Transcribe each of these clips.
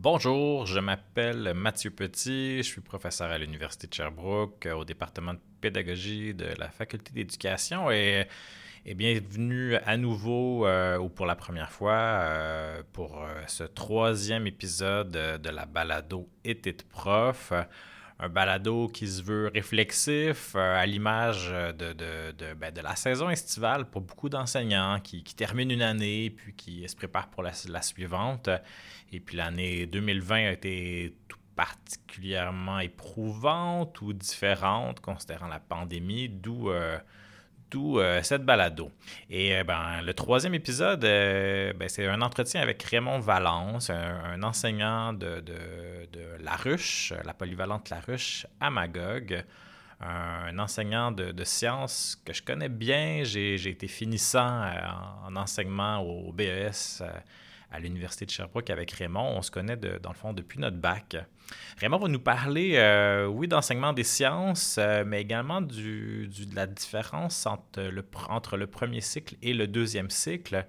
Bonjour, je m'appelle Mathieu Petit, je suis professeur à l'Université de Sherbrooke au département de pédagogie de la Faculté d'éducation et, bienvenue à nouveau euh, ou pour la première fois euh, pour euh, ce troisième épisode de la balado Été de prof un balado qui se veut réflexif, à l'image de, de, ben, de, la saison estivale pour beaucoup d'enseignants qui, qui, terminent une année puis qui se préparent pour la, la suivante. Et puis l'année 2020 a été tout particulièrement éprouvante ou différente considérant la pandémie, d'où euh, euh, cette balado. Et euh, ben, le troisième épisode, ben, c'est un entretien avec Raymond Valence, un, enseignant de, de, La Ruche, la polyvalente La Ruche à Magog. Un, enseignant de, sciences que je connais bien. J'ai été finissant en, enseignement au BES à l'Université de Sherbrooke avec Raymond. On se connaît dans le fond depuis notre bac. Raymond va nous parler, euh, oui, d'enseignement des sciences, euh, mais également du, de la différence entre le, premier cycle et le deuxième cycle.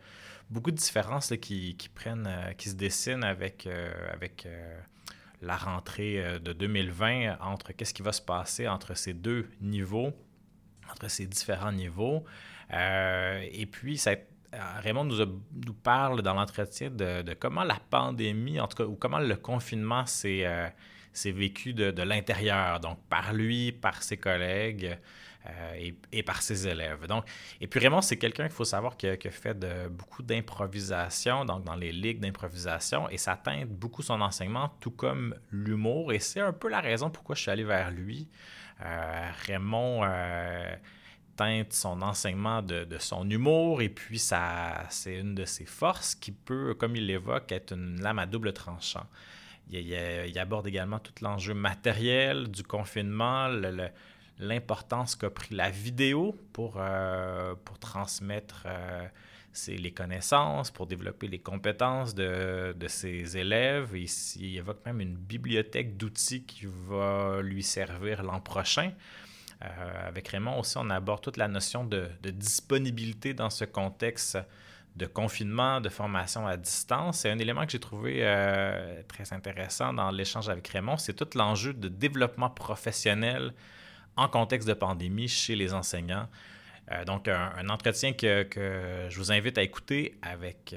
Beaucoup de différences qui, qui, prennent, euh, qui se dessinent avec, avec la rentrée de 2020, entre qu'est-ce qui va se passer entre ces deux niveaux, entre ces différents niveaux. et puis, ça euh, Raymond nous, nous parle dans l'entretien de, comment la pandémie, en tout cas, ou comment le confinement s'est euh, vécu de, l'intérieur, donc par lui, par ses collègues euh, et, par ses élèves. Donc, et puis Raymond, c'est quelqu'un qu'il faut savoir qui a, fait de, beaucoup d'improvisation, donc dans les ligues d'improvisation, et ça teinte beaucoup son enseignement, tout comme l'humour, et c'est un peu la raison pourquoi je suis allé vers lui. Raymond son enseignement de, son humour et puis ça, c'est une de ses forces qui peut, comme il l'évoque, être une lame à double tranchant. Il, aborde également tout l'enjeu matériel du confinement, l'importance qu'a pris la vidéo pour, euh, pour transmettre euh, les connaissances, pour développer les compétences de, de ses élèves. il évoque même une bibliothèque d'outils qui va lui servir l'an prochain. Euh, avec Raymond aussi, on aborde toute la notion de, disponibilité dans ce contexte de confinement, de formation à distance. C'est un élément que j'ai trouvé euh, très intéressant dans l'échange avec Raymond, c'est tout l'enjeu de développement professionnel en contexte de pandémie chez les enseignants. Euh, donc, un, entretien que, que, je vous invite à écouter avec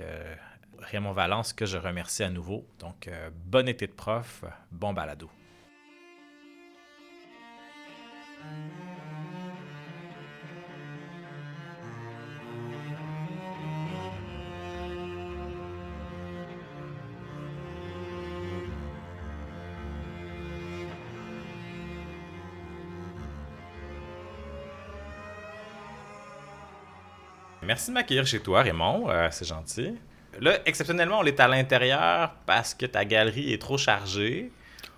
Raymond Valence, que je remercie à nouveau. Donc, bon été de prof, bon balado. Merci de m'accueillir chez toi, Raymond. Euh, c'est gentil. Là, exceptionnellement, on est à l'intérieur parce que ta galerie est trop chargée.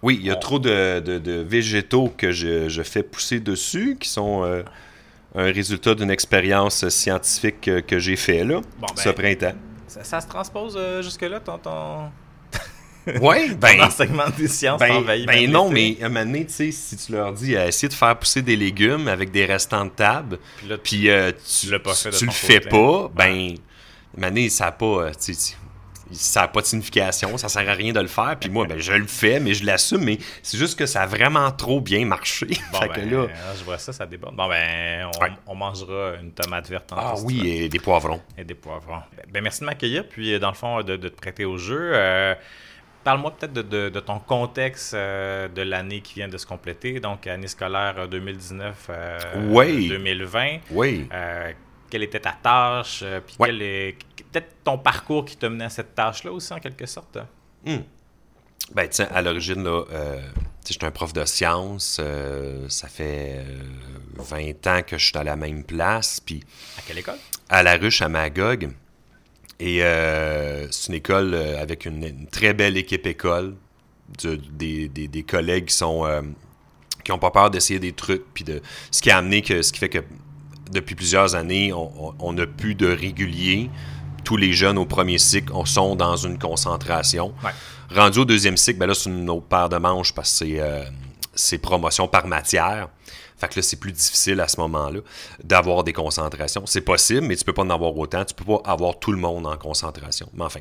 Oui, il y a trop de, végétaux que je, fais pousser dessus, qui sont euh, un résultat d'une expérience scientifique que, j'ai fait là, ce ben, printemps. Ça, se transpose euh, jusque-là, ton, ton... Oui, ben. L'enseignement des sciences ben, ben non, mais à un moment donné, tu sais, si tu leur dis, euh, essayer de faire pousser des légumes avec des restants de table, puis, tu, tu, le fais pas, ben, à un moment donné, ça n'a pas ça n'a pas de signification, ça sert à rien de le faire. Puis moi, ben, je le fais, mais je l'assume, mais c'est juste que ça a vraiment trop bien marché. Bon, ben, là... je vois ça, ça déborde. Bon, ben, on, mangera une tomate verte en Ah oui, et des poivrons. Et des poivrons. Ben, merci de m'accueillir, puis dans le fond, de, te prêter au jeu. Euh, parle-moi peut-être de, ton contexte euh, de l'année qui vient de se compléter, donc année scolaire 2019-2020. Euh, oui. quelle était ta tâche, puis quel est peut-être ton parcours qui t'a mené à cette tâche-là aussi, en quelque sorte? Hmm. Ben, tiens, à l'origine, là, euh, j'étais un prof de sciences. Euh, ça fait 20 euh, ans que je suis à la même place. Puis à quelle école? À La Ruche, à Magog. Et c'est une école avec une, très belle équipe école. des, collègues qui sont qui n'ont pas peur d'essayer des trucs. Puis de, ce qui a amené que, ce qui fait que depuis plusieurs années, on n'a plus de réguliers tous les jeunes au premier cycle sont dans une concentration. Rendu au deuxième cycle, ben là, c'est une autre paire de manches parce que c'est, euh, c'est promotion par matière. Fait que là, c'est plus difficile à ce moment-là d'avoir des concentrations. C'est possible, mais tu peux pas en avoir autant. Tu peux pas avoir tout le monde en concentration. Mais enfin.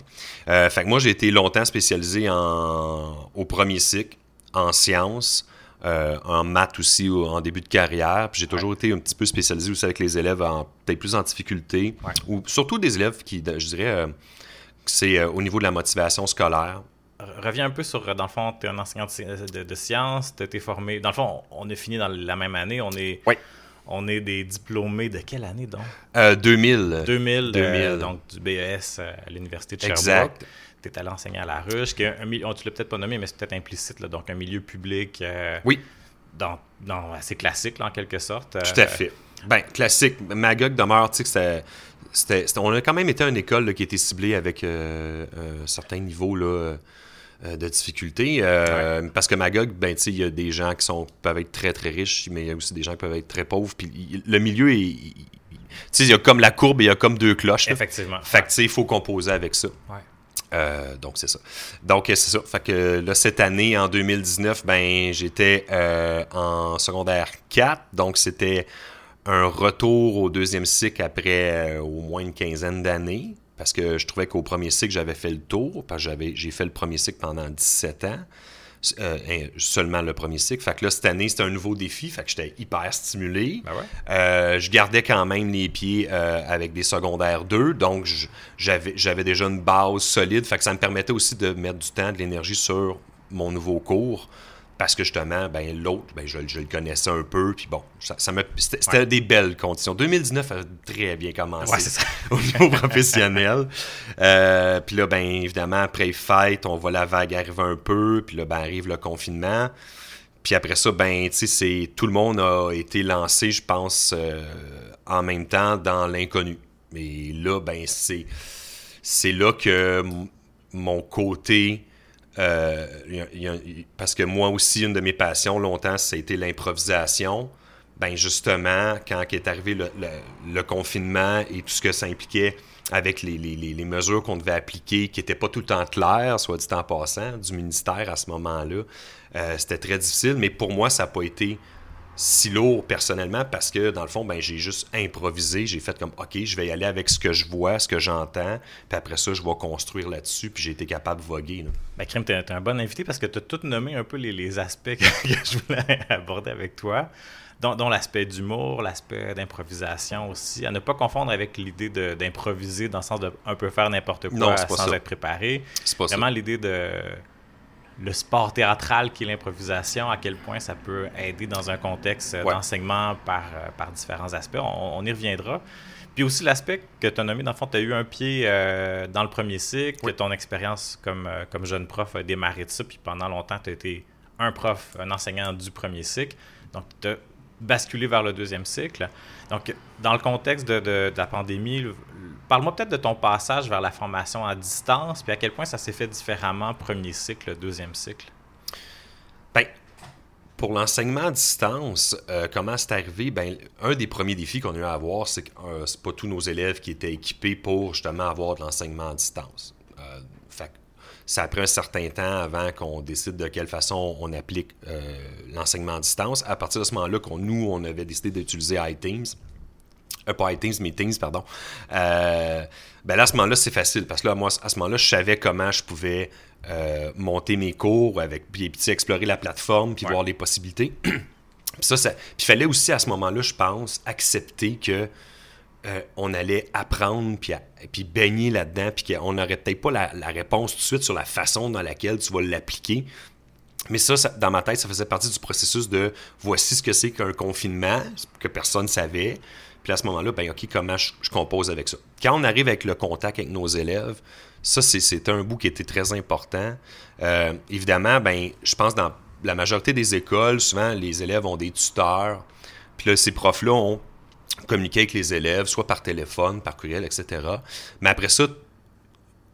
Euh, fait que moi, j'ai été longtemps spécialisé en, au premier cycle, en sciences, euh, en maths aussi en début de carrière. Puis j'ai toujours été un petit peu spécialisé aussi avec les élèves en peut-être plus en difficulté. Ou surtout des élèves qui, je dirais, euh, c'est au niveau de la motivation scolaire reviens un peu sur, dans le fond, tu es un enseignant de, sciences, tu été formé. Dans le fond, on est fini dans la même année. On est, oui. on est des diplômés de quelle année donc? 2000. 2000. 2000. donc du BES à l'Université de Sherbrooke. Exact. Tu es allé enseigner à La Ruche, qui est un milieu, tu l'as peut-être pas nommé, mais c'est peut-être implicite, donc un milieu public. Euh, oui. Dans, dans, assez classique, en quelque sorte. Tout à fait. Ben, classique. Magog demeure, tu sais, c'était, on a quand même été une école qui était ciblée avec euh, un certain niveau là, euh, de difficultés. Euh, parce que Magog, ben, il y a des gens qui sont, peuvent être très, très riches, mais il y a aussi des gens qui peuvent être très pauvres. Puis le milieu est. il y a comme la courbe et il y a comme deux cloches. Effectivement. Fait que, il faut composer avec ça. Euh, donc, c'est ça. Donc, c'est ça. Fait que là, cette année, en 2019, ben, j'étais en secondaire 4. Donc, c'était un retour au deuxième cycle après au moins une quinzaine d'années parce que je trouvais qu'au premier cycle, j'avais fait le tour, parce que j'avais, j'ai fait le premier cycle pendant 17 ans. Euh, seulement le premier cycle. Fait que là, cette année, c'était un nouveau défi. Fait que j'étais hyper stimulé. Ben euh, je gardais quand même les pieds euh, avec des secondaires 2. Donc, j'avais, j'avais déjà une base solide. Fait que ça me permettait aussi de mettre du temps, de l'énergie sur mon nouveau cours parce que justement, ben, l'autre, ben, je, le connaissais un peu, puis bon, ça, c'était des belles conditions. 2019 a très bien commencé au niveau professionnel. Euh, puis là, ben, évidemment, après les fêtes, on voit la vague arriver un peu, puis là, ben, arrive le confinement. Puis après ça, ben, tu sais, tout le monde a été lancé, je pense, euh, en même temps dans l'inconnu. Mais là, ben, c'est, c'est là que mon côté euh, parce que moi aussi, une de mes passions longtemps, ça a été l'improvisation. Ben justement, quand est arrivé le, confinement et tout ce que ça impliquait avec les, mesures qu'on devait appliquer, qui n'étaient pas tout le temps claires, soit dit en passant, du ministère à ce moment-là, euh, c'était très difficile. Mais pour moi, ça n'a pas été si lourd personnellement parce que dans le fond, ben, j'ai juste improvisé. J'ai fait comme OK, je vais y aller avec ce que je vois, ce que j'entends, puis après ça, je vais construire là-dessus, puis j'ai été capable de voguer. Là. Ben, Crème, tu es, un bon invité parce que tu as tout nommé un peu les, aspects que, je voulais aborder avec toi, dont, l'aspect d'humour, l'aspect d'improvisation aussi. À ne pas confondre avec l'idée d'improviser dans le sens de un peu faire n'importe quoi sans être préparé. C'est pas Vraiment l'idée de le sport théâtral qui est l'improvisation, à quel point ça peut aider dans un contexte d'enseignement par, euh, par différents aspects. On, y reviendra. Puis aussi l'aspect que tu as nommé, dans le fond, tu as eu un pied euh, dans le premier cycle, que ton expérience comme, euh, comme jeune prof a démarré de ça, puis pendant longtemps, tu as été un prof, un enseignant du premier cycle. Donc, tu as basculé vers le deuxième cycle. Donc, dans le contexte de, la pandémie, parle-moi peut-être de ton passage vers la formation à distance, puis à quel point ça s'est fait différemment, premier cycle, deuxième cycle? Bien, pour l'enseignement à distance, euh, comment c'est arrivé? Ben, un des premiers défis qu'on a eu à avoir, c'est que euh, c'est pas tous nos élèves qui étaient équipés pour justement avoir de l'enseignement à distance. Euh, fait ça a pris un certain temps avant qu'on décide de quelle façon on applique euh, l'enseignement à distance. À partir de ce moment-là, nous, on avait décidé d'utiliser iTeams. Euh, pas iTeams, Meetings, pardon. Euh, ben là, à ce moment-là, c'est facile parce que là, moi, à ce moment-là, je savais comment je pouvais euh, monter mes cours avec, puis, puis explorer la plateforme, puis voir les possibilités. puis ça, ça puis il fallait aussi à ce moment-là, je pense, accepter que euh, on allait apprendre puis, puis baigner là-dedans, puis qu'on n'aurait peut-être pas la, réponse tout de suite sur la façon dans laquelle tu vas l'appliquer. Mais ça, dans ma tête, ça faisait partie du processus de voici ce que c'est qu'un confinement, que personne ne savait. Puis à ce moment-là, ben, OK, comment je, compose avec ça? Quand on arrive avec le contact avec nos élèves, ça, c'est un bout qui était très important. Euh, évidemment, ben, je pense dans la majorité des écoles, souvent, les élèves ont des tuteurs. Puis là, ces profs-là ont communiquer avec les élèves, soit par téléphone, par courriel, etc. Mais après ça,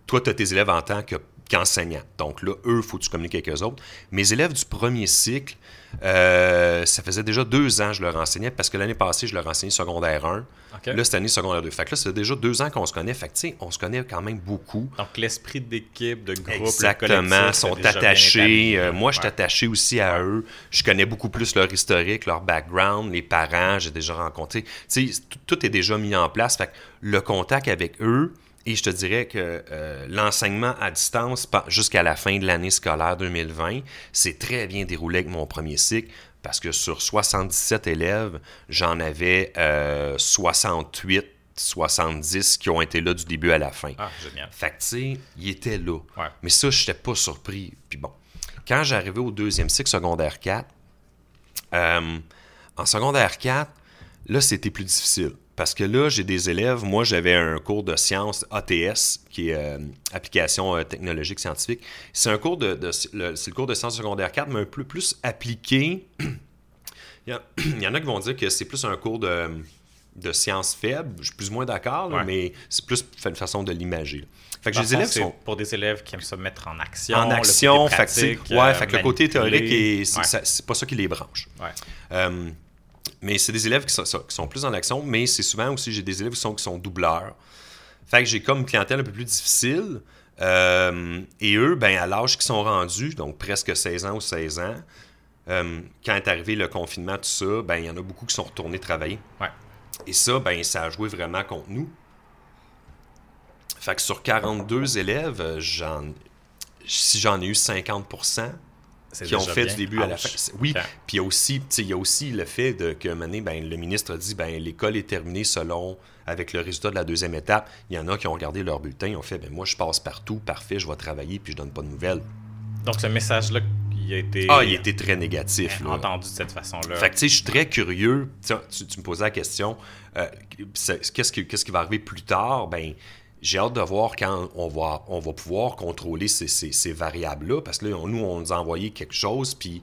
toi, tu as tes élèves en tant que qu'enseignants. Donc là, eux, il faut que tu communiques avec eux autres. Mes élèves du premier cycle, euh, ça faisait déjà deux ans que je leur enseignais parce que l'année passée, je leur enseignais secondaire 1. Là, cette année, secondaire 2. Fait que là, c'est déjà deux ans qu'on se connaît. Fait que, tu sais, on se connaît quand même beaucoup. Donc, l'esprit d'équipe, de groupe, Exactement, sont attachés. Euh, moi, je suis attaché aussi à eux. Je connais beaucoup plus leur historique, leur background, les parents, j'ai déjà rencontré. Tu sais, tout est déjà mis en place. Fait que le contact avec eux, et je te dirais que euh, l'enseignement à distance jusqu'à la fin de l'année scolaire 2020 s'est très bien déroulé avec mon premier cycle parce que sur 77 élèves, j'en avais 68, euh, 70 qui ont été là du début à la fin. Ah, génial. Fait que, tu sais, ils étaient là. Mais ça, je n'étais pas surpris. Puis bon, quand j'arrivais au deuxième cycle secondaire 4, euh, en secondaire 4, là, c'était plus difficile. Parce que là, j'ai des élèves. Moi, j'avais un cours de sciences ATS, qui est euh, application euh, technologique scientifique. C'est un cours de, c'est le cours de sciences secondaire 4, mais un peu plus appliqué. il, y en a qui vont dire que c'est plus un cours de, de sciences faibles. Je suis plus ou moins d'accord, mais c'est plus une façon de l'imager. Fait que j'ai des élèves sont... pour des élèves qui aiment se mettre en action. En action, fait, ouais, fait que le côté théorique, c'est pas ça qui les branche. Ouais. Euh, mais c'est des élèves qui sont, plus en action, mais c'est souvent aussi, j'ai des élèves qui sont, qui sont doubleurs. Fait que j'ai comme une clientèle un peu plus difficile. Euh, et eux, ben, à l'âge qu'ils sont rendus, donc presque 16 ans ou 16 ans, euh, quand est arrivé le confinement, tout ça, ben, il y en a beaucoup qui sont retournés travailler. Et ça, ben, ça a joué vraiment contre nous. Fait que sur 42 élèves, si j'en ai eu 50 qui ont fait du début à la fin. Oui, puis il y a aussi, il y a aussi le fait de, que ben, le ministre a dit ben l'école est terminée selon avec le résultat de la deuxième étape. Il y en a qui ont regardé leur bulletin, ils ont fait ben moi je passe partout, parfait, je vais travailler puis je donne pas de nouvelles. Donc ce message-là, il a été. Ah, il a été très négatif. Entendu de cette façon-là. Fait que tu sais, je suis très curieux. Tu, me posais la question, euh, qu'est-ce qui, qui va arriver plus tard? Ben j'ai hâte de voir quand on va, on va pouvoir contrôler ces, variables-là, parce que là, nous, on nous a envoyé quelque chose, puis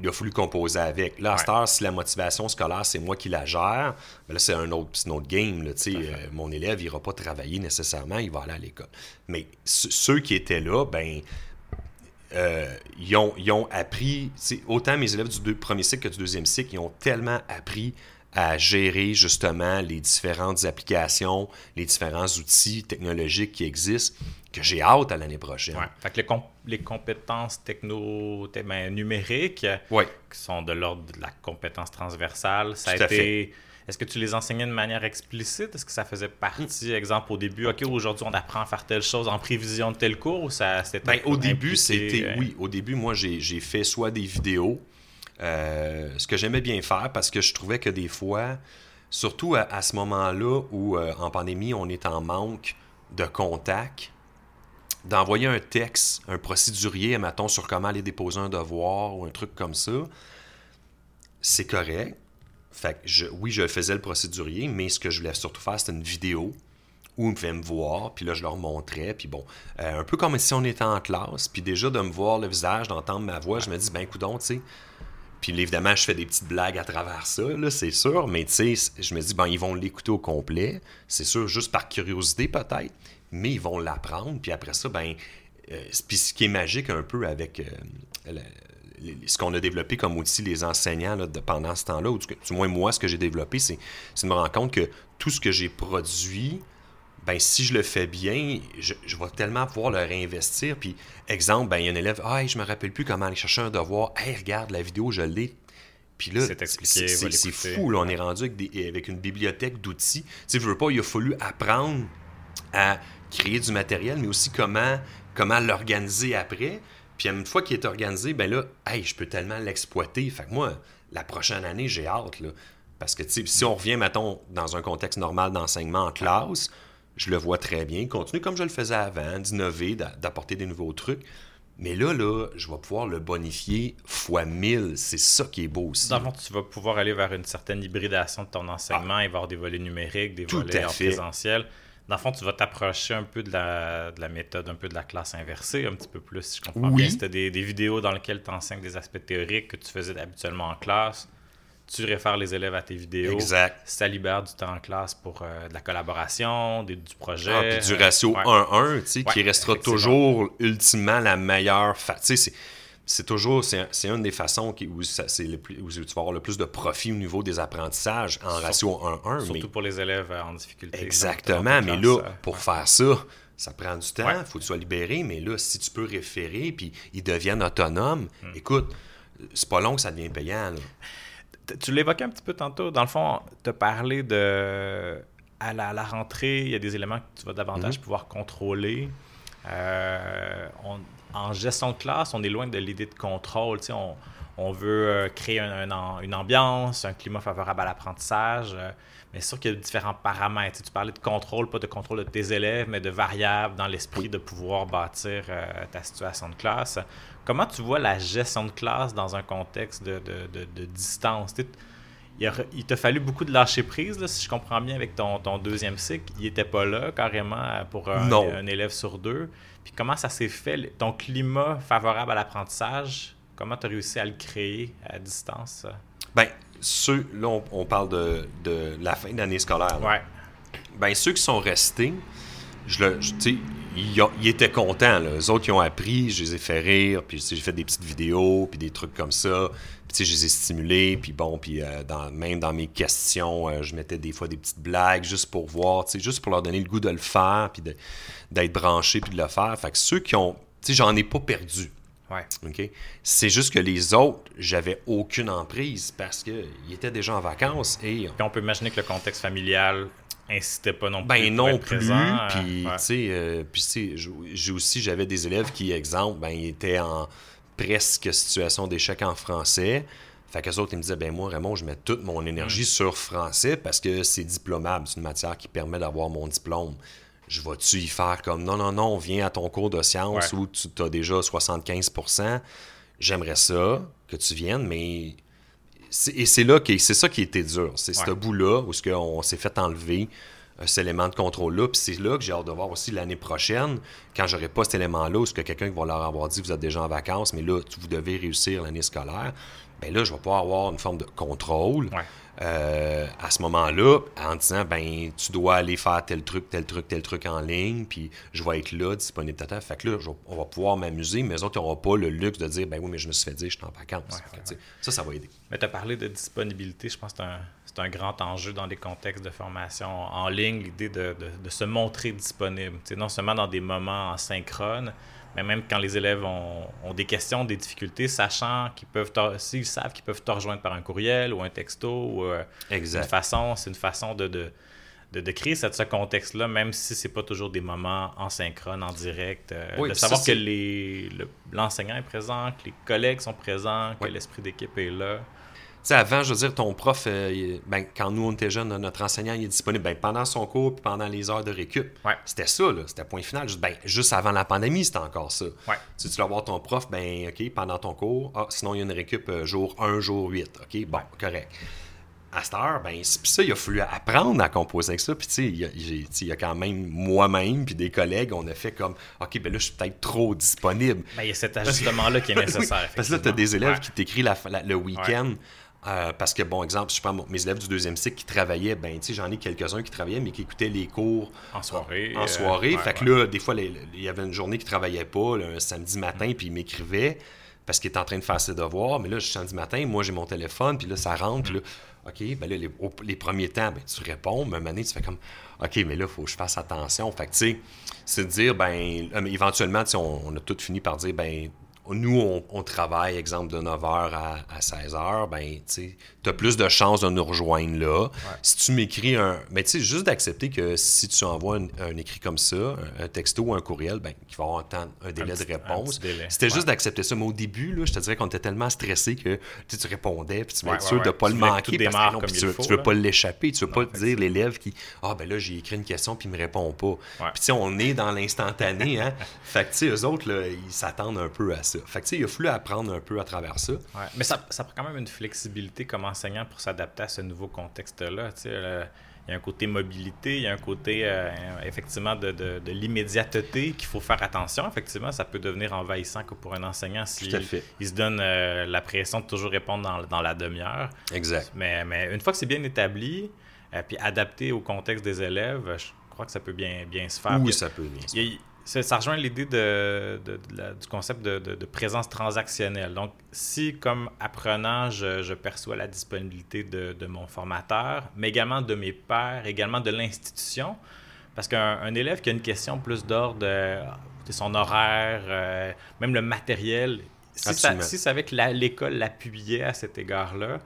il a fallu composer avec. Là, à cette heure, si la motivation scolaire, c'est moi qui la gère, ben là, c'est un autre, game. Là, euh, mon élève, il n'ira pas travailler nécessairement, il va aller à l'école. Mais ceux qui étaient là, ben, euh, ils, ont, ils ont appris, autant mes élèves du premier cycle que du deuxième cycle, ils ont tellement appris à gérer justement les différentes applications, les différents outils technologiques qui existent, que j'ai hâte à l'année prochaine. Ouais. Fait que les, compétences techno ben, numériques, qui sont de l'ordre de la compétence transversale, ça a été... Est-ce que tu les enseignais de manière explicite? Est-ce que ça faisait partie, exemple, au début, OK, aujourd'hui, on apprend à faire telle chose en prévision de tel cours ou ça c'était ben, Au début, c'était, oui, au début, moi, j'ai fait soit des vidéos, euh, ce que j'aimais bien faire parce que je trouvais que des fois, surtout à, ce moment-là où euh, en pandémie on est en manque de contact, d'envoyer un texte, un procédurier, mettons, sur comment aller déposer un devoir ou un truc comme ça, c'est correct. Fait je, oui, je faisais le procédurier, mais ce que je voulais surtout faire, c'était une vidéo où ils pouvaient me voir, puis là, je leur montrais, puis bon, euh, un peu comme si on était en classe, puis déjà de me voir le visage, d'entendre ma voix, je me dis, ben, écoute, tu sais, puis évidemment, je fais des petites blagues à travers ça, c'est sûr, mais tu sais, je me dis, ben, ils vont l'écouter au complet, c'est sûr, juste par curiosité peut-être, mais ils vont l'apprendre, puis après ça, ben, euh, puis ce qui est magique un peu avec euh, ce qu'on a développé comme outil, les enseignants là, pendant ce temps-là, ou du, moins moi, ce que j'ai développé, c'est de me rendre compte que tout ce que j'ai produit, ben, si je le fais bien, je, vais tellement pouvoir le réinvestir. Puis, exemple, ben, il y a un élève, ah, je me rappelle plus comment aller chercher un devoir. Hey, regarde, la vidéo, je l'ai. Puis là, c'est fou. Là, on est rendu avec, avec une bibliothèque d'outils. Tu sais, je veux pas, il a fallu apprendre à créer du matériel, mais aussi comment, comment l'organiser après. Puis une fois qu'il est organisé, ben là, hey, je peux tellement l'exploiter. Fait que moi, la prochaine année, j'ai hâte. Là, parce que si on revient, mettons, dans un contexte normal d'enseignement en classe, je le vois très bien, continue comme je le faisais avant, d'innover, d'apporter des nouveaux trucs. Mais là, là, je vais pouvoir le bonifier fois 1000. C'est ça qui est beau aussi. Dans le fond, tu vas pouvoir aller vers une certaine hybridation de ton enseignement ah. et voir des volets numériques, des volets en présentiel. Dans le fond, tu vas t'approcher un peu de la, de la, méthode, un peu de la classe inversée, un petit peu plus, si je comprends bien. C'était des, des, vidéos dans lesquelles tu enseignes des aspects théoriques que tu faisais habituellement en classe tu réfères les élèves à tes vidéos. Exact. Ça libère du temps en classe pour euh, de la collaboration, des, du projet. Ah, puis du ratio Ouais. 1-1, tu sais, qui restera toujours ultimement la meilleure. fa- Tu sais, c'est- toujours, c'est un- c'est une des façons qui, où, ça- le plus- où tu vas avoir le plus de profit au niveau des apprentissages en Surtout- ratio 1-1. Surtout mais pour les élèves euh, en difficulté. Exactement, mais là, pour ouais. faire ça, ça prend du temps, il faut que tu sois libéré, mais là, si tu peux référer, puis ils deviennent autonomes, Hmm. écoute, c'est pas long que ça devient payant. là. Tu l'évoquais un petit peu tantôt. Dans le fond, tu as parlé de. À la, à la rentrée, il y a des éléments que tu vas davantage Mhm. pouvoir contrôler. Euh, on- en gestion de classe, on est loin de l'idée de contrôle. On, on veut euh, créer un- un en- une ambiance, un climat favorable à l'apprentissage. euh, mais c'est sûr qu'il y a différents paramètres. Tu parlais de contrôle, pas de contrôle de tes élèves, mais de variables dans l'esprit de pouvoir bâtir euh, ta situation de classe. Comment tu vois la gestion de classe dans un contexte de, de- de- de distance? Il, a- il t'a fallu beaucoup de lâcher prise, là, si je comprends bien, avec ton, ton deuxième cycle. Il n'était pas là carrément pour un, élève sur deux. Puis comment ça s'est fait? Ton climat favorable à l'apprentissage, comment tu as réussi à le créer à distance? Ben, ceux, là, on, on parle de, de la fin d'année scolaire. là. Ouais. Ben, ceux qui sont restés, je le, je- ils, ont- ils étaient contents. Là. Les autres, qui ont appris, je les ai fait rire, puis j'ai fait des petites vidéos, puis des trucs comme ça. Puis, je les ai stimulés, puis bon, puis euh, dans, même dans mes questions, euh, je mettais des fois des petites blagues juste pour voir, juste pour leur donner le goût de le faire, puis d'être branché, puis de le faire. Fait que ceux qui ont, tu sais, j'en ai pas perdu. Ouais. C'est juste que les autres, j'avais aucune emprise parce qu'ils étaient déjà en vacances et Puis on peut imaginer que le contexte familial incitait pas non plus. ben non plus. euh, Puis, tu sais, euh, puis, j'ai- aussi, j'avais des élèves qui, exemple, ben, ils étaient en presque situation d'échec en français. Fait qu'eux autres, ils me disaient, ben moi, Raymond, je mets toute mon énergie Mm. sur français parce que c'est diplômable. C'est une matière qui permet d'avoir mon diplôme. Je vais-tu y faire comme, non, non, non, viens à ton cours de sciences Ouais. où tu as déjà 75% J'aimerais ça que tu viennes, mais et c'est là que c'est ça qui était dur. C'est ce bout-là où ce on s'est fait enlever euh, cet élément de contrôle-là. Puis c'est là que j'ai hâte de voir aussi l'année prochaine, quand j'aurai pas cet élément-là, où ce que quelqu'un va leur avoir dit vous êtes déjà en vacances, mais là, vous devez réussir l'année scolaire. Ben là, je vais pouvoir avoir une forme de contrôle Ouais. Euh, à ce moment-là, en disant ben tu dois aller faire tel truc, tel truc, tel truc en ligne, puis je vais être là, disponible tata. Fait que là, je on va pouvoir m'amuser, mais les autres n'auront pas le luxe de dire ben oui, mais je me suis fait dire, je suis en vacances. Ouais, que, ouais, Ça, ça va aider. Mais tu as parlé de disponibilité. Je pense que c'est un, c'est un grand enjeu dans des contextes de formation en ligne, l'idée de, de- de se montrer disponible. Non seulement dans des moments en synchrone, mais même quand les élèves ont, ont des questions, des difficultés, sachant qu'ils peuvent, s'ils savent qu'ils peuvent te rejoindre par un courriel ou un texto ou euh, une façon, c'est une façon de, de, de, de créer cette- ce contexte-là, même si c'est pas toujours des moments en synchrone, en direct. euh, Oui, de savoir ça, que le- l'enseignant est présent, que les collègues sont présents, que l'esprit d'équipe est là. Tu sais, avant, je veux dire, ton prof, euh, ben, quand nous, on était jeunes, notre enseignant, il est disponible ben, pendant son cours puis pendant les heures de récup. Ouais. C'était ça, là. C'était point final. Juste, ben, juste avant la pandémie, c'était encore ça. Ouais. Tu, tu vas voir ton prof, ben, OK, pendant ton cours. Ah, sinon, il y a une récup euh, jour 1, jour 8. OK, bon, correct. À cette heure, ben, ça, il a fallu apprendre à composer avec ça. Puis, tu sais, il y a, il y quand même moi-même, puis des collègues, on a fait comme, OK, ben là, je suis peut-être trop disponible. Ben, il y a cet ajustement-là qui est Oui, nécessaire. parce que là, tu as des élèves Ouais. qui t'écrivent le week-end. Euh, parce que, bon, exemple, je prends mes élèves du deuxième cycle qui travaillaient, ben, tu sais, j'en ai quelques-uns qui travaillaient, mais qui écoutaient les cours En soirée. en euh, soirée. ouais, fait que ouais. là, des fois, il y avait une journée qui ne travaillait pas, là, un samedi matin, puis il m'écrivait parce qu'il était en train de faire ses devoirs. Mais là, je suis samedi matin, moi, j'ai mon téléphone, puis là, ça rentre, puis là, OK, ben là, les, au- les premiers temps, ben, tu réponds, mais à un moment donné, tu fais comme, OK, mais là, il faut que je fasse attention. Fait que, tu sais, c'est de dire, ben, euh, éventuellement, tu sais, on, on a tout fini par dire, ben, nous, on, on travaille, exemple, de 9h à, à 16h, ben, tu as plus de chances de nous rejoindre là. Si tu m'écris un... Mais tu sais, juste d'accepter que si tu envoies un, un écrit comme ça, un, un texto ou un courriel, ben, qu'il va y avoir un, temps- un délai petit- de réponse. C'était ouais. juste d'accepter ça. Mais au début, là, je te dirais qu'on était tellement stressé que tu répondais, puis tu voulais Ouais, être sûr de ne pas Tu le manquer. parce que non, tu, veux- faut, tu veux pas l'échapper. Tu veux Non, pas te dire l'élève qui Ah, ben là, j'ai écrit une question, puis il me répond pas. Puis tu sais, on est dans l'instantané. Hein? fait que tu sais, eux autres, là, ils s'attendent un peu à ça. Fait que tu sais, il a fallu apprendre un peu à travers ça. Ouais, Mais ça, ça prend quand même une flexibilité comme enseignant pour s'adapter à ce nouveau contexte-là. Il y a un côté mobilité, il y a un côté euh, effectivement de, de, de l'immédiateté qu'il faut faire attention. Effectivement, ça peut devenir envahissant pour un enseignant s'il il se donne euh, la pression de toujours répondre dans, dans la demi-heure. Exact. Mais, mais, une fois que c'est bien établi, euh, puis adapté au contexte des élèves, je crois que ça peut bien, bien se faire. Oui, ça peut bien se faire ça, rejoint l'idée de, du concept de, présence transactionnelle. Donc, si comme apprenant, je, perçois la disponibilité de, mon formateur, mais également de mes pairs, également de l'institution, parce qu'un élève qui a une question plus d'ordre de, son horaire, euh, même le matériel, si, ça, si avec l'école l'appuyait à cet égard-là,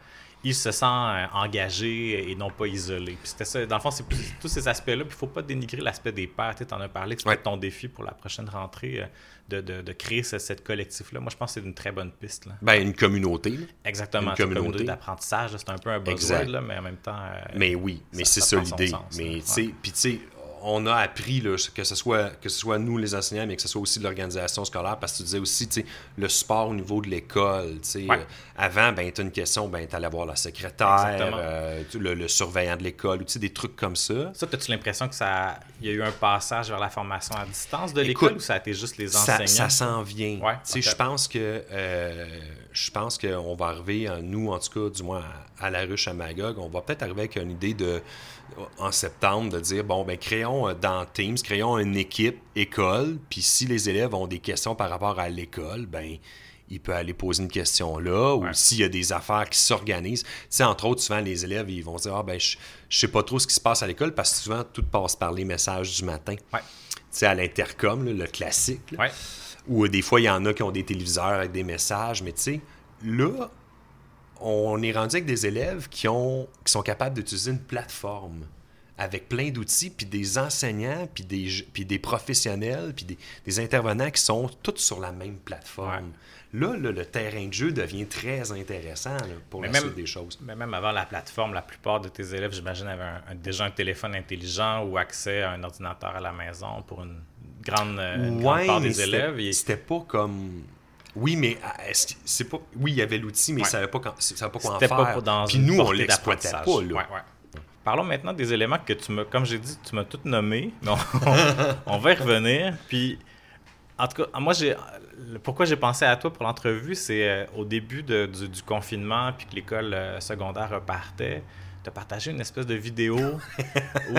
il se sent euh, engagé et non pas isolé. Puis c'était ça, dans le fond, c'est tous ces aspects-là. Puis il ne faut pas dénigrer l'aspect des pères. Tu en as parlé, que c'était ton défi pour la prochaine rentrée euh, de, de, créer ce, cette collectif-là. Moi, je pense que c'est une très bonne piste. Là. Ben, une communauté. Exactement. Une communauté d'apprentissage. C'est un peu un buzzword, là, mais en même temps. Euh, mais oui, mais c'est ça, l'idée. Mais tu sais, puis tu sais, on a appris, là, que, ce soit, que ce soit nous les enseignants, mais que ce soit aussi l'organisation scolaire, parce que tu disais aussi le sport au niveau de l'école. Ouais. Avant, ben, tu as une question, ben, tu allais voir la secrétaire, euh, le, surveillant de l'école, ou des trucs comme ça. Ça, as-tu l'impression que ça il y a eu un passage vers la formation à distance de l'école ou ça a été juste les enseignants? Ça, s'en vient. Ouais, Je pense que euh, je pense qu'on va arriver, nous en tout cas, du moins à, la ruche à Magog, on va peut-être arriver avec une idée de en septembre de dire bon ben créons euh, dans Teams, créons une équipe école, puis si les élèves ont des questions par rapport à l'école, ben il peut aller poser une question là, ou s'il y a des affaires qui s'organisent. Tu sais, entre autres, souvent, les élèves, ils vont dire, ah ben, je, je sais pas trop ce qui se passe à l'école, parce que souvent, tout passe par les messages du matin. Tu sais, à l'intercom, le classique. Ou des fois, il y en a qui ont des téléviseurs avec des messages, mais tu sais, là, on est rendu avec des élèves qui, ont, qui sont capables d'utiliser une plateforme avec plein d'outils, puis des enseignants, puis des, puis des professionnels, puis des, intervenants qui sont tous sur la même plateforme. Là, le terrain de jeu devient très intéressant pour la suite des choses. Mais même avant la plateforme, la plupart de tes élèves, j'imagine, avaient déjà un téléphone intelligent ou accès à un ordinateur à la maison pour une grande, euh, part des élèves. C'était pas comme oui, mais ah, c'est pas. Oui, il y avait l'outil, mais il ne savait pas, quand... pas quoi en faire. Pas Puis nous, on l'exploitait pas. Là. Parlons maintenant des éléments que tu m'as, comme j'ai dit, tu m'as tout nommé. On, on, va y revenir. Puis, en tout cas, moi, j'ai, pourquoi j'ai pensé à toi pour l'entrevue, c'est euh, au début de, du, confinement, puis que l'école euh, secondaire repartait tu as partagé une espèce de vidéo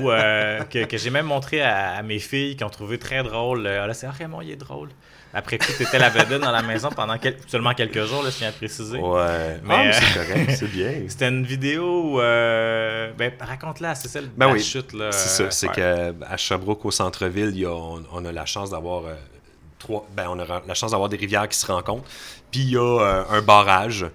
où, euh, que, que j'ai même montré à, mes filles qui ont trouvé très drôle. Ah, là, c'est ah, Raymond, il est drôle. Après que tu étais la vedette dans la maison pendant seulement quelques jours, là, je tiens à préciser. Ouais. Mais, ah, c'est correct, c'est bien. C'était une vidéo où. Euh, ben, raconte-la, c'est celle de ben la chute. Là. C'est ça. C'est qu'à Sherbrooke, au centre-ville, on, a la chance d'avoir. Euh, ben, on a la chance d'avoir des rivières qui se rencontrent. Puis il y a euh, un barrage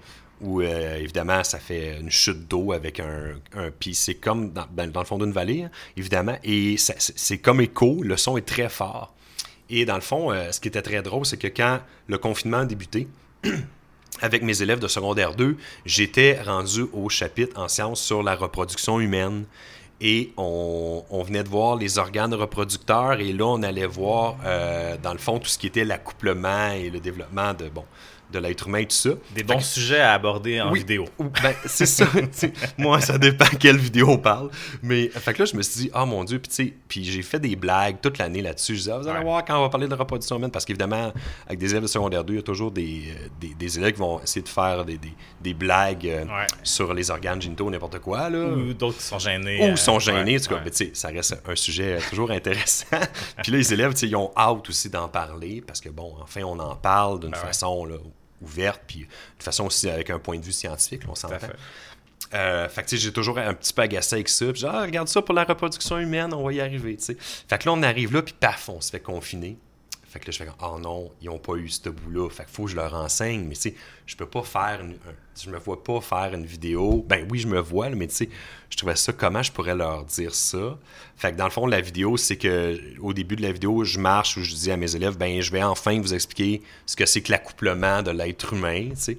où évidemment ça fait une chute d'eau avec un, un puis c'est comme dans, ben, le fond d'une vallée hein, évidemment et c'est comme écho le son est très fort et dans le fond, euh, ce qui était très drôle, c'est que quand le confinement a débuté, avec mes élèves de secondaire 2, j'étais rendu au chapitre en sciences sur la reproduction humaine. Et on, venait de voir les organes reproducteurs et là, on allait voir, euh, dans le fond, tout ce qui était l'accouplement et le développement de, bon, de l'être humain tout ça. Des bons sujets à aborder en vidéo. Ben, c'est ça. moi, ça dépend quelle vidéo on parle. Mais fait que là, je me suis dit, oh mon Dieu, puis puis j'ai fait des blagues toute l'année là-dessus. Je disais, ah, vous allez voir quand on va parler de reproduction humaine, parce qu'évidemment, avec des élèves de secondaire 2, il y a toujours des, euh, des, des élèves qui vont essayer de faire des, des, des blagues euh, sur les organes génitaux, n'importe quoi. Là. Ou d'autres qui sont gênés. Ou sont gênés, en tout cas. Mais tu sais, ça reste un sujet toujours intéressant. puis là, les élèves, ils ont hâte aussi d'en parler, parce que bon, enfin, on en parle d'une ben façon là, ouverte, puis de façon aussi avec un point de vue scientifique, on s'entend. Euh, fait que j'ai toujours un petit peu agacé avec ça. Puis ah, regarde ça pour la reproduction humaine, on va y arriver. T'sais. Fait que là, on arrive là, puis paf, on se fait confiner. Fait que là, je fais oh non, ils n'ont pas eu ce bout-là. Fait qu'il faut que je leur enseigne. Mais tu sais, je peux pas faire une, je me vois pas faire une vidéo. Ben oui, je me vois, mais tu sais, je trouvais ça, comment je pourrais leur dire ça? Fait que dans le fond, la vidéo, c'est que au début de la vidéo, je marche où je dis à mes élèves, ben je vais enfin vous expliquer ce que c'est que l'accouplement de l'être humain, tu sais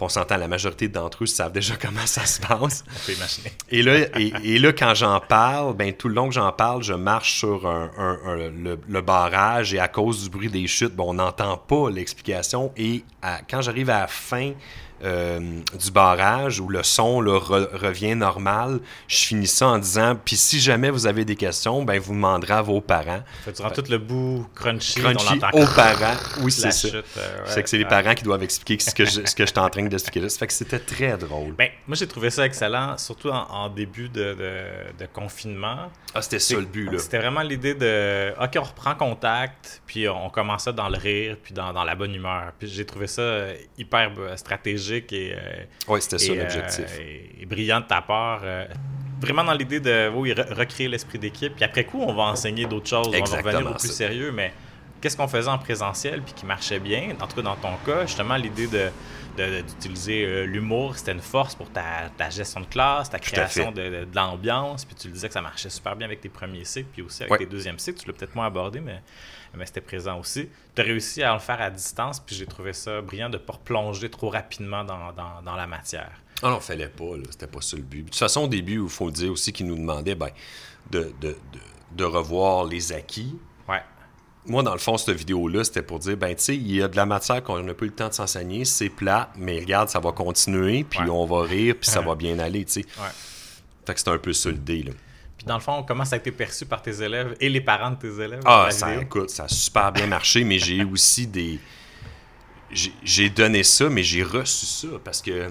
on s'entend, la majorité d'entre eux savent déjà comment ça se passe. on peut imaginer. Et là, et, là quand j'en parle, ben, tout le long que j'en parle, je marche sur un, le, barrage et à cause du bruit des chutes, bon, on n'entend pas l'explication. Et quand j'arrive à la fin euh, du barrage où le son là, re- revient normal, je finis ça en disant Puis si jamais vous avez des questions, ben vous demanderez à vos parents. Tu rends tout le bout crunchy, Crunchy l'entend aux parents. Oui, c'est ça. euh, ouais. C'est que c'est les parents qui doivent expliquer ce que je, ce que je suis en train d'expliquer là. Ça fait que c'était très drôle. Ben, moi, j'ai trouvé ça excellent, surtout en, en début de, de- de confinement. Ah, c'était ça le but, là. C'était vraiment l'idée de OK, on reprend contact, puis on commence ça dans le rire, puis dans, dans la bonne humeur. Puis j'ai trouvé ça euh, hyper euh, stratégique et, euh, Oui, c'était ça l'objectif. euh, et- et brillant de ta part. euh, vraiment dans l'idée de oui, recréer l'esprit d'équipe. Puis après coup, on va enseigner d'autres choses. on va revenir Exactement au plus ça. sérieux, mais qu'est-ce qu'on faisait en présentiel puis qui marchait bien? En tout cas, dans ton cas, justement, l'idée de de- d'utiliser euh, l'humour, c'était une force pour ta, ta gestion de classe, ta création de, de- de l'ambiance. Puis tu le disais que ça marchait super bien avec tes premiers cycles, puis aussi avec Ouais. tes deuxièmes cycles. Tu l'as peut-être moins abordé, mais, mais c'était présent aussi. Tu as réussi à le faire à distance, puis j'ai trouvé ça brillant de ne pas replonger trop rapidement dans, dans- dans la matière. Ah non, fallait pas, là. C'était pas ça le but. De toute façon, au début, il faut le dire aussi qu'ils nous demandaient ben, de, de, de, de revoir les acquis. Ouais. Moi, dans le fond, cette vidéo-là, c'était pour dire, ben, tu sais, il y a de la matière qu'on n'a pas eu le temps de s'enseigner, c'est plat, mais regarde, ça va continuer, puis Ouais. on va rire, puis ça va bien aller, tu sais. Ouais. Fait que c'était un peu ça l'idée, là. Puis dans le fond, comment ça a été perçu par tes élèves et les parents de tes élèves? Ah, ça, vidéo? écoute, ça a super bien marché, mais j'ai aussi des. j'ai- donné ça, mais j'ai reçu ça parce que. euh,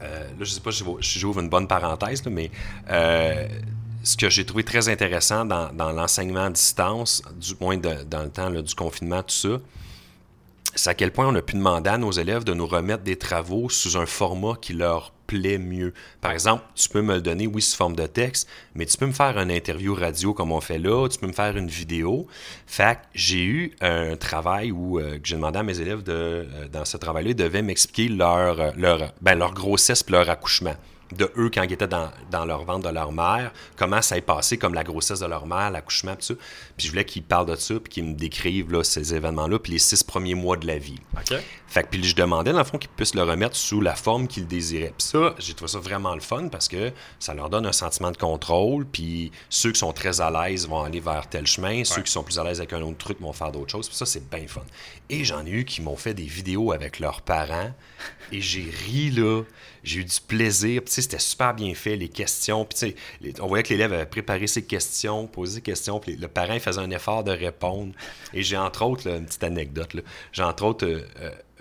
là, je sais pas si j'ouvre- si j'ouvre une bonne parenthèse, là, mais euh, ce que j'ai trouvé très intéressant dans, dans l'enseignement à distance, du moins de- dans le temps là, du confinement, tout ça, c'est à quel point on a pu demander à nos élèves de nous remettre des travaux sous un format qui leur plaît mieux. Par exemple, tu peux me le donner, oui, sous forme de texte, mais tu peux me faire une interview radio comme on fait là, tu peux me faire une vidéo. Fait que j'ai eu un travail où euh, j'ai demandé à mes élèves de, euh, dans ce travail-là, ils devaient m'expliquer leur, euh, leur, ben, leur grossesse puis leur accouchement de eux quand ils étaient dans, dans leur ventre de leur mère, comment ça est passé, comme la grossesse de leur mère, l'accouchement, tout ça. Puis je voulais qu'ils parlent de ça, puis qu'ils me décrivent là, ces événements-là, puis les six premiers mois de la vie. OK. Fait que puis je demandais, dans le fond, qu'ils puissent le remettre sous la forme qu'ils désiraient. Puis ça, j'ai trouvé ça vraiment le fun parce que ça leur donne un sentiment de contrôle. Puis ceux qui sont très à l'aise vont aller vers tel chemin. Ceux qui sont plus à l'aise avec un autre truc vont faire d'autres choses. Puis ça, c'est bien fun. Et j'en ai eu qui m'ont fait des vidéos avec leurs parents. Et j'ai ri, là. J'ai eu du plaisir. Puis c'était super bien fait, les questions. Puis les- on voyait que l'élève avait préparé ses questions, posé ses questions. Puis le parent faisait un effort de répondre. Et j'ai entre autres, là, une petite anecdote, là. j'ai entre autres euh,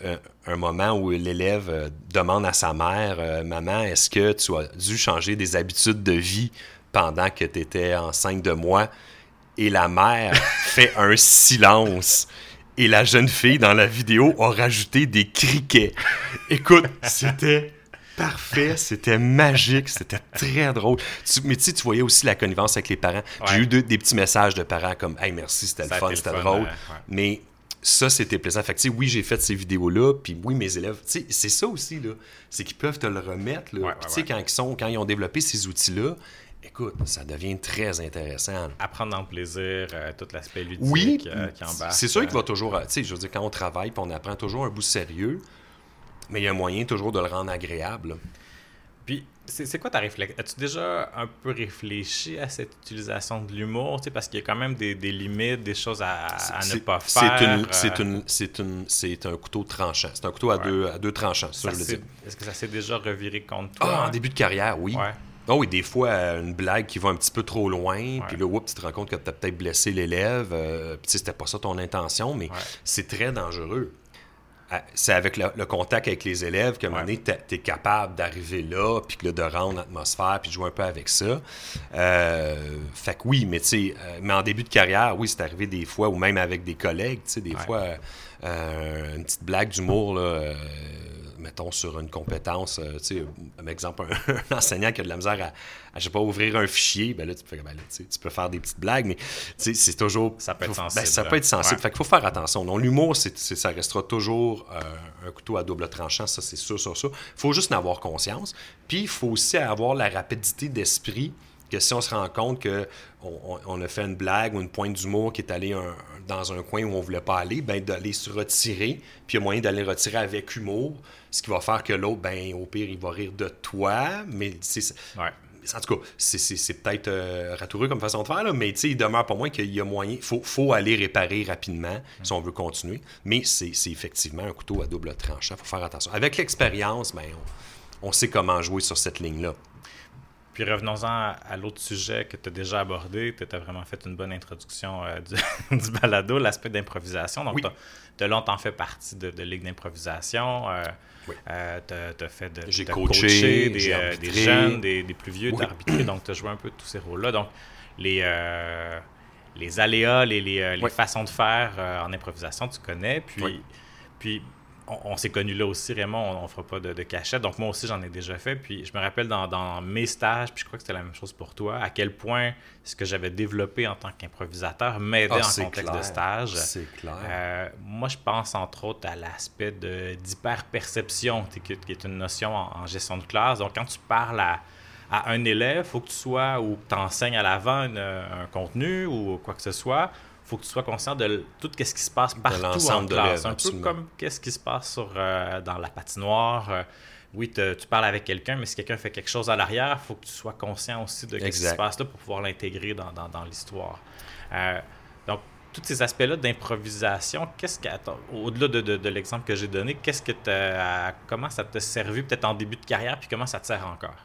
euh, un, moment où l'élève euh, demande à sa mère Maman, est-ce que tu as dû changer des habitudes de vie pendant que tu étais enceinte de moi Et la mère fait un silence. Et la jeune fille dans la vidéo a rajouté des criquets. Écoute, c'était parfait, c'était magique, c'était très drôle. Tu- mais tu sais, tu voyais aussi la connivence avec les parents. J'ai eu des petits messages de parents comme Hey, merci, c'était le fun, c'était drôle. euh, ouais. Mais ça, c'était plaisant. Fait que, tu sais, oui, j'ai fait ces vidéos-là, puis oui, mes élèves, tu sais, c'est ça aussi, là. C'est qu'ils peuvent te le remettre, là. Ouais, Puis, quand ils, sont, quand ils ont développé ces outils-là, écoute, ça devient très intéressant. Apprendre dans le plaisir, euh, tout l'aspect ludique Oui, euh, qui embarque. c'est sûr qu'il euh, va toujours, tu sais, je veux dire, quand on travaille, puis on apprend toujours un bout sérieux, mais il y a moyen toujours de le rendre agréable. là. Puis, c'est quoi ta réflexion? As-tu déjà un peu réfléchi à cette utilisation de l'humour? Tu sais, Parce qu'il y a quand même des, des limites, des choses à, à ne pas faire. euh, C'est un couteau tranchant. C'est un couteau à, deux, à deux tranchants, ça, ça je s'est- dire. Est-ce que ça s'est déjà reviré contre toi? Ah, en début de carrière, oui. Ouais. Ah oui, des fois, euh, une blague qui va un petit peu trop loin, puis là, oups, tu te rends compte que tu as peut-être blessé l'élève, euh, puis c'était pas ça ton intention, mais Ouais. c'est très dangereux. Ah, C'est avec le, le contact avec les élèves qu'à un moment donné, tu es capable d'arriver là, puis que de rendre l'atmosphère, puis de jouer un peu avec ça. Euh, fait que oui, mais tu sais, euh, mais en début de carrière, oui, c'est arrivé des fois, ou même avec des collègues, tu sais, des Ouais. fois, euh, une petite blague d'humour, là, mettons, sur une compétence, euh, tu sais, par exemple, un, un enseignant qui a de la misère à, à, je sais pas, ouvrir un fichier, ben là, tu peux, ben là, tu peux faire des petites blagues, mais tu sais, c'est toujours... Ça peut être faut- ben, sensible, ça peut être sensible. Ouais. Fait qu'il faut faire attention. L'humour, ça restera toujours euh, un couteau à double tranchant, ça, c'est sûr, sur ça. Il faut juste en avoir conscience. Puis, il faut aussi avoir la rapidité d'esprit que si on se rend compte que on a fait une blague ou une pointe d'humour qui est allée un- dans un coin où on voulait pas aller, ben d'aller se retirer, puis il y a moyen d'aller retirer avec humour, ce qui va faire que l'autre, ben au pire, il va rire de toi, mais c'est Ouais. en tout cas, c'est peut-être euh, ratoureux comme façon de faire, là, mais il demeure pour moi qu'il y a moyen. Il faut, faut, aller réparer rapidement si on veut continuer. Mais c'est effectivement un couteau à double tranchant. Il faut faire attention. Avec l'expérience, ben, on, sait comment jouer sur cette ligne-là. Puis revenons-en à, l'autre sujet que tu as déjà abordé. Tu as vraiment fait une bonne introduction euh, du, balado, l'aspect d'improvisation. Donc, de longtemps fait partie de, de ligue d'improvisation. Euh, euh, tu as, fait de. J'ai coaché, des, euh, des, jeunes, des, des, plus vieux, d'arbitrer. Donc, tu as joué un peu tous ces rôles-là. Donc, les, les aléas, les, les, les façons de faire en improvisation, tu connais. Puis, puis on, s'est connus là aussi, Raymond, on, ne fera pas de, cachette. Donc, moi aussi, j'en ai déjà fait. Puis, je me rappelle dans, mes stages, puis je crois que c'était la même chose pour toi, à quel point ce que j'avais développé en tant qu'improvisateur m'aidait ah, en contexte de stage. C'est clair. Euh, moi, je pense entre autres à l'aspect d'hyper-perception, qui est une notion en, gestion de classe. Donc, quand tu parles à, un élève, il faut que tu sois ou tu enseignes à l'avant un contenu ou quoi que ce soit faut que tu sois conscient de tout ce qui se passe partout en classe. Un peu comme qu'est-ce qui se passe sur, euh, dans la patinoire. Euh, oui, tu parles avec quelqu'un, mais si quelqu'un fait quelque chose à l'arrière, il faut que tu sois conscient aussi de ce qui se passe là pour pouvoir l'intégrer dans, dans, l'histoire. Euh, donc, tous ces aspects-là d'improvisation, qu'est-ce que, au-delà de, de, l'exemple que j'ai donné, qu'est-ce que comment ça t'a servi peut-être en début de carrière, puis comment ça te sert encore?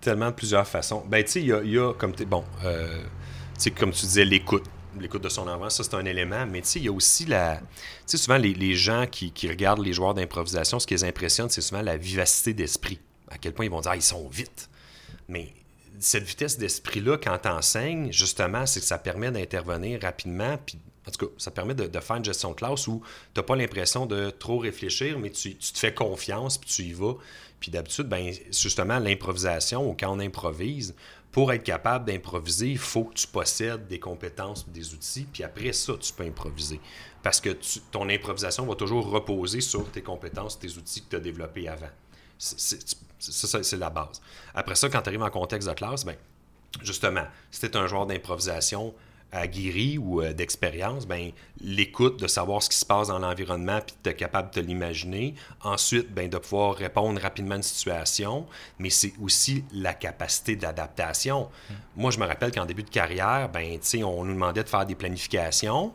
tellement de plusieurs façons. Ben, tu sais, il y, y a, comme tu bon, comme tu disais, l'écoute. L'écoute de son enfant, ça c'est un élément, mais il y a aussi la. Tu sais, souvent les, gens qui, regardent les joueurs d'improvisation, ce qui les impressionne, c'est souvent la vivacité d'esprit. À quel point ils vont dire, ah, ils sont vite. Mais cette vitesse d'esprit-là, quand tu enseignes, justement, c'est que ça permet d'intervenir rapidement, en tout cas, ça permet de, faire une gestion de classe où tu n'as pas l'impression de trop réfléchir, mais tu, te fais confiance, puis tu y vas. Puis d'habitude, ben, justement, l'improvisation, ou quand on improvise, pour être capable d'improviser, il faut que tu possèdes des compétences, des outils, puis après ça, tu peux improviser. Parce que ton improvisation va toujours reposer sur tes compétences, tes outils que tu as développés avant. Ça, c'est la base. Après ça, quand tu arrives en contexte de classe, ben, justement, si tu es un joueur d'improvisation, aguerri ou euh, d'expérience, ben, l'écoute, de savoir ce qui se passe dans l'environnement, puis d'être capable de l'imaginer. Ensuite, ben, de pouvoir répondre rapidement à une situation, mais c'est aussi la capacité d'adaptation. Mm. Moi, je me rappelle qu'en début de carrière, ben, on nous demandait de faire des planifications.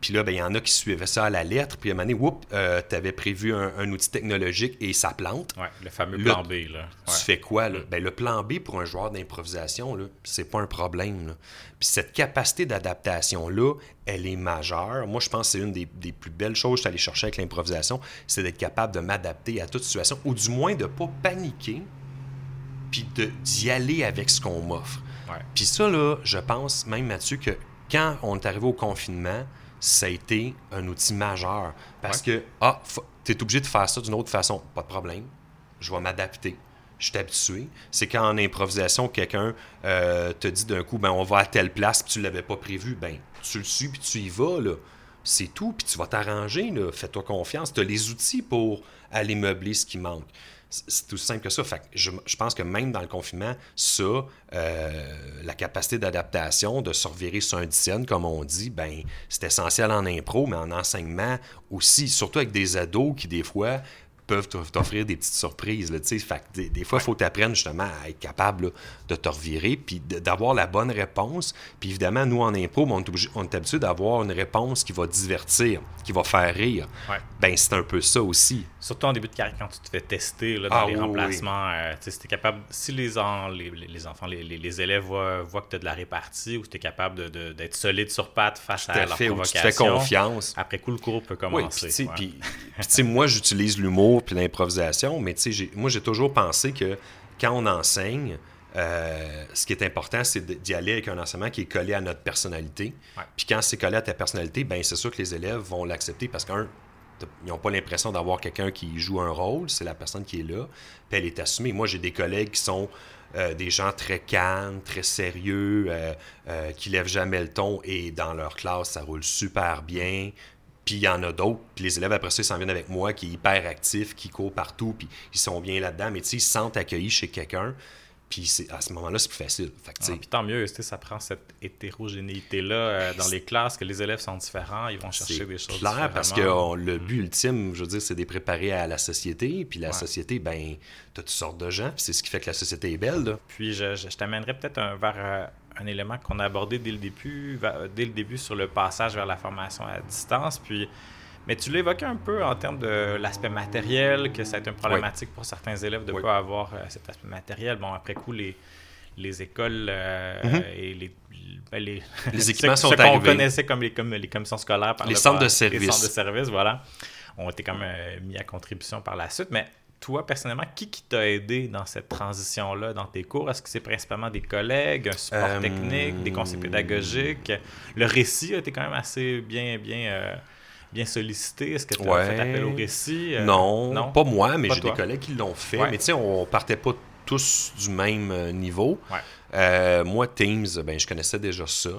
Puis là, ben, il y en a qui suivaient ça à la lettre. Puis à un moment donné, euh, tu avais prévu un, outil technologique et ça plante. Ouais, le fameux plan B. Là. Tu fais quoi? Là? Mm. Ben, le plan B pour un joueur d'improvisation, c'est pas un problème. Puis cette capacité d'adaptation-là, elle est majeure. Moi, je pense que c'est une des, plus belles choses que je suis allé chercher avec l'improvisation, c'est d'être capable de m'adapter à toute situation, ou du moins de ne pas paniquer, puis d'y aller avec ce qu'on m'offre. Puis ça, là, je pense même, Mathieu, que quand on est arrivé au confinement, ça a été un outil majeur. Parce que, ah, tu es obligé de faire ça d'une autre façon. Pas de problème. Je vais m'adapter. Je suis habitué. C'est quand en improvisation, quelqu'un euh, te dit d'un coup, ben, on va à telle place, puis tu ne l'avais pas prévu. Ben, tu le suis, puis tu y vas. Là. C'est tout, puis tu vas t'arranger. Fais-toi confiance. Tu as les outils pour aller meubler ce qui manque. C'est tout simple que ça. Fait je, pense que même dans le confinement, ça, euh, la capacité d'adaptation, de se revirer sur un dixième, comme on dit, ben, c'est essentiel en impro, mais en enseignement aussi, surtout avec des ados qui, des fois, peuvent t'offrir des petites surprises. Là, fait des, des, fois, il faut t'apprendre justement à être capable de te revirer, puis d'avoir la bonne réponse. Puis évidemment, nous, en impro, on est, on est habitué d'avoir une réponse qui va divertir, qui va faire rire. Ben, c'est un peu ça aussi. Surtout en début de carrière, quand tu te fais tester là, dans ah les remplacements, euh, si capable, si les, les, les, enfants, les, élèves voient, que tu as de la répartie ou que tu es capable d'être solide sur pattes face à, leur provocation, tu te fais confiance. Après coup, le cours peut commencer. puis, moi, j'utilise l'humour puis l'improvisation, mais moi, j'ai toujours pensé que quand on enseigne, euh, ce qui est important, c'est d'y aller avec un enseignement qui est collé à notre personnalité. Puis quand c'est collé à ta personnalité, ben c'est sûr que les élèves vont l'accepter parce qu'un, ils n'ont pas l'impression d'avoir quelqu'un qui joue un rôle, c'est la personne qui est là, puis elle est assumée. Moi, j'ai des collègues qui sont euh, des gens très calmes, très sérieux, euh, euh, qui lèvent jamais le ton, et dans leur classe, ça roule super bien. Puis il y en a d'autres, puis les élèves après ça, ils s'en viennent avec moi, qui est hyper actif, qui court partout, puis ils sont bien là-dedans, mais tu sais, ils se sentent accueillis chez quelqu'un. Puis à ce moment-là, c'est plus facile. Fait que, Ah, puis tant mieux, tu sais, ça prend cette hétérogénéité-là euh, dans les classes, que les élèves sont différents, ils vont chercher des choses clair parce que on- le but ultime, je veux dire, c'est de les préparer à la société. Puis la Ouais. société, ben, t'as toutes sortes de gens. Puis c'est ce qui fait que la société est belle. Là. Puis je, je- je t'amènerais peut-être un- vers euh, un élément qu'on a abordé dès le début, dès le début sur le passage vers la formation à distance. Puis, mais tu évoqué un peu en termes de l'aspect matériel, que ça a été une problématique pour certains élèves de ne Oui. pas avoir euh, cet aspect matériel. Bon, après coup, les, les écoles euh, Mhm. et les, ben, les, Les ce- équipements sont ce qu'on connaissait comme les, comme les commissions scolaires par Les le centres de passé, Les centres de service, voilà, ont été quand même euh, mis à contribution par la suite. Mais toi, personnellement, qui, qui t'a aidé dans cette transition-là, dans tes cours? Est-ce que c'est principalement des collègues, un support Euh, technique, des conseils pédagogiques? Le récit a été quand même assez bien, bien, euh, bien sollicité. Est-ce que tu as Ouais. fait appel au récit? Euh, non, pas moi, mais j'ai des collègues qui l'ont fait. Ouais. Mais tu sais, on partait pas tous du même niveau. Ouais. Moi, Teams, ben, je connaissais déjà ça.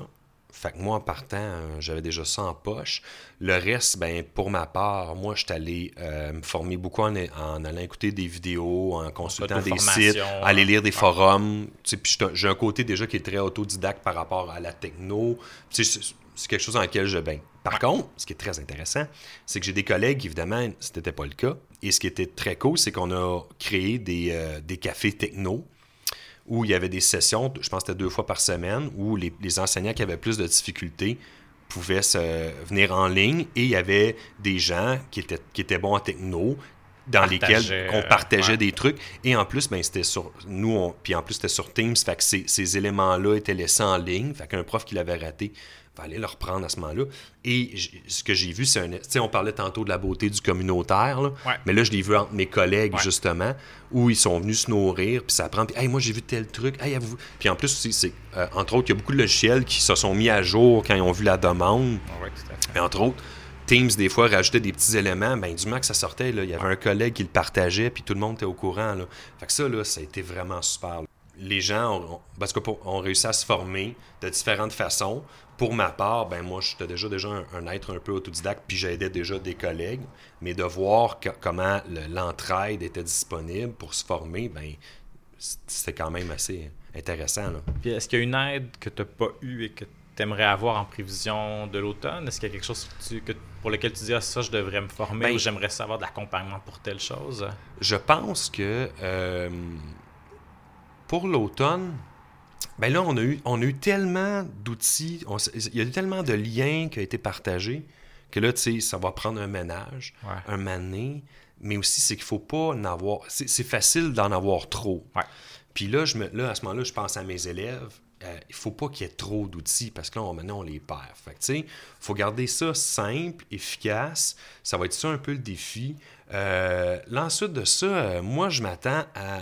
Fait que moi, en partant, euh, j'avais déjà ça en poche. Le reste, ben, pour ma part, moi, je suis allé euh, me former beaucoup en, en allant écouter des vidéos, en consultant des sites, aller lire des forums. Puis j'ai un côté déjà qui est très autodidacte par rapport à la techno. C'est quelque chose dans lequel je baigne. Par contre, ce qui est très intéressant, c'est que j'ai des collègues, évidemment, ce n'était pas le cas. Et ce qui était très cool, c'est qu'on a créé des, euh, des cafés techno où il y avait des sessions, je pense que c'était deux fois par semaine, où les, les enseignants qui avaient plus de difficultés pouvaient se, venir en ligne et il y avait des gens qui étaient, qui étaient bons en techno dans lesquels on partageait ouais. des trucs. Et en plus ben c'était sur nous on, puis en plus c'était sur Teams. Fait que ces, ces éléments-là étaient laissés en ligne. Fait qu'un prof qui l'avait raté aller le reprendre à ce moment-là et ce que j'ai vu c'est un tu sais on parlait tantôt de la beauté du communautaire là, Ouais. mais là je l'ai vu entre mes collègues Ouais. justement où ils sont venus se nourrir puis ça prend puis hey moi j'ai vu tel truc hey avez-vous puis en plus aussi c'est euh, entre autres il y a beaucoup de logiciels qui se sont mis à jour quand ils ont vu la demande fait. mais entre autres, Teams, des fois, rajoutait des petits éléments. Ben, du moment que ça sortait, là, il y avait un collègue qui le partageait, puis tout le monde était au courant. Là. Fait que ça, là, ça a été vraiment super. là. Les gens ont, ont- parce que pour- ont réussi à se former de différentes façons. Pour ma part, ben moi, j'étais déjà, déjà un, un être un peu autodidacte, puis j'aidais déjà des collègues. Mais de voir que- comment le- l'entraide était disponible pour se former, ben c'était quand même assez intéressant. Là. Puis est-ce qu'il y a une aide que tu n'as pas eue et que tu aimerais avoir en prévision de l'automne? Est-ce qu'il y a quelque chose que tu- que- pour lequel tu dis ah, ça, je devrais me former Ben, ou j'aimerais savoir de l'accompagnement pour telle chose? Je pense que euh, pour l'automne, ben là, on a eu, on a eu tellement d'outils, il y a eu tellement de liens qui ont été partagés que là, tu sais, ça va prendre un ménage, Ouais. un mané, mais aussi, c'est qu'il faut pas en avoir. C'est facile d'en avoir trop. Ouais. Puis là, je me, là, à ce moment-là, je pense à mes élèves. euh, il faut pas qu'il y ait trop d'outils parce que là, on, maintenant, on les perd. Fait que, tu sais, faut garder ça simple, efficace. Ça va être ça un peu le défi. Euh, là, ensuite de ça, euh, moi, je m'attends à,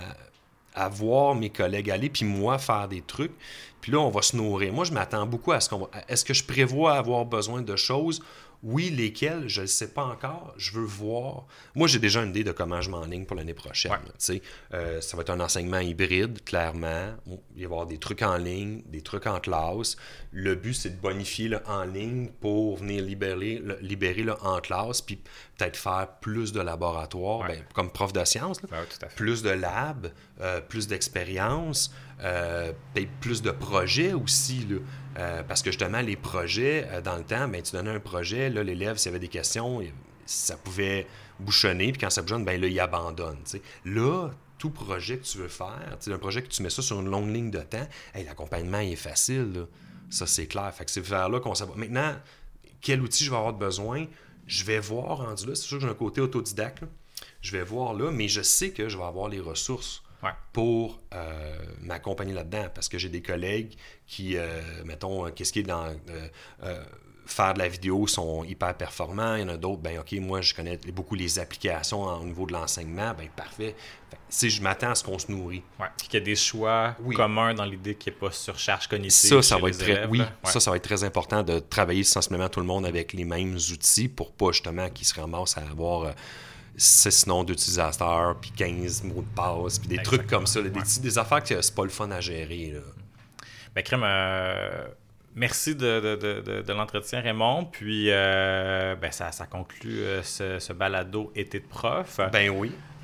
à voir mes collègues aller, puis moi, faire des trucs. Puis là, on va se nourrir. Moi, je m'attends beaucoup à ce qu'on va... Est-ce que je prévois avoir besoin de choses? Oui, lesquelles, je ne le sais pas encore. Je veux voir. Moi, j'ai déjà une idée de comment je m'enligne pour l'année prochaine. Ouais. Euh, ça va être un enseignement hybride, clairement. Il va y avoir des trucs en ligne, des trucs en classe. Le but, c'est de bonifier le en ligne pour venir libérer le, libérer le en classe, puis peut-être faire plus de laboratoires, Ouais. ben, comme prof de sciences. là plus de labs, euh, plus d'expérience, euh, plus de projets aussi. Là. Euh, parce que justement, les projets, dans le temps, ben, tu donnais un projet, là, l'élève, s'il y avait des questions, ça pouvait bouchonner, puis quand ça bouchonne, ben, là, il abandonne. Là, tout projet que tu veux faire, un projet que tu mets ça sur une longue ligne de temps, hey, l'accompagnement est facile. là. Ça, c'est clair. Fait que c'est vers là qu'on va. Maintenant, quel outil je vais avoir besoin? Je vais voir rendu là. C'est sûr que j'ai un côté autodidacte. là. Je vais voir là, mais je sais que je vais avoir les ressources Ouais. pour euh, m'accompagner là-dedans parce que j'ai des collègues qui, euh, mettons, euh, qu'est-ce qui est dans faire de la vidéo sont hyper performants. Il y en a d'autres, ben OK, moi je connais beaucoup les applications en- au niveau de l'enseignement, ben parfait. Fait si je m'attends à ce qu'on se nourrit. Ouais. Puis qu'il y a des choix Oui. communs dans l'idée qu'il n'y ait pas surcharge cognitive. Ça, ça va être très, oui. Ouais. ça, ça va être très important de travailler sensiblement tout le monde avec les mêmes outils pour pas justement qu'ils se ramassent à avoir euh, 6 noms d'utilisateurs, puis 15 mots de passe, puis des trucs comme ça, là, des, Ouais. des affaires que c'est pas le fun à gérer. là. Ben, Crème, euh, merci de, de, de, l'entretien, Raymond. Puis, euh, ben, ça, ça conclut euh, ce, ce balado été de prof. Ben oui.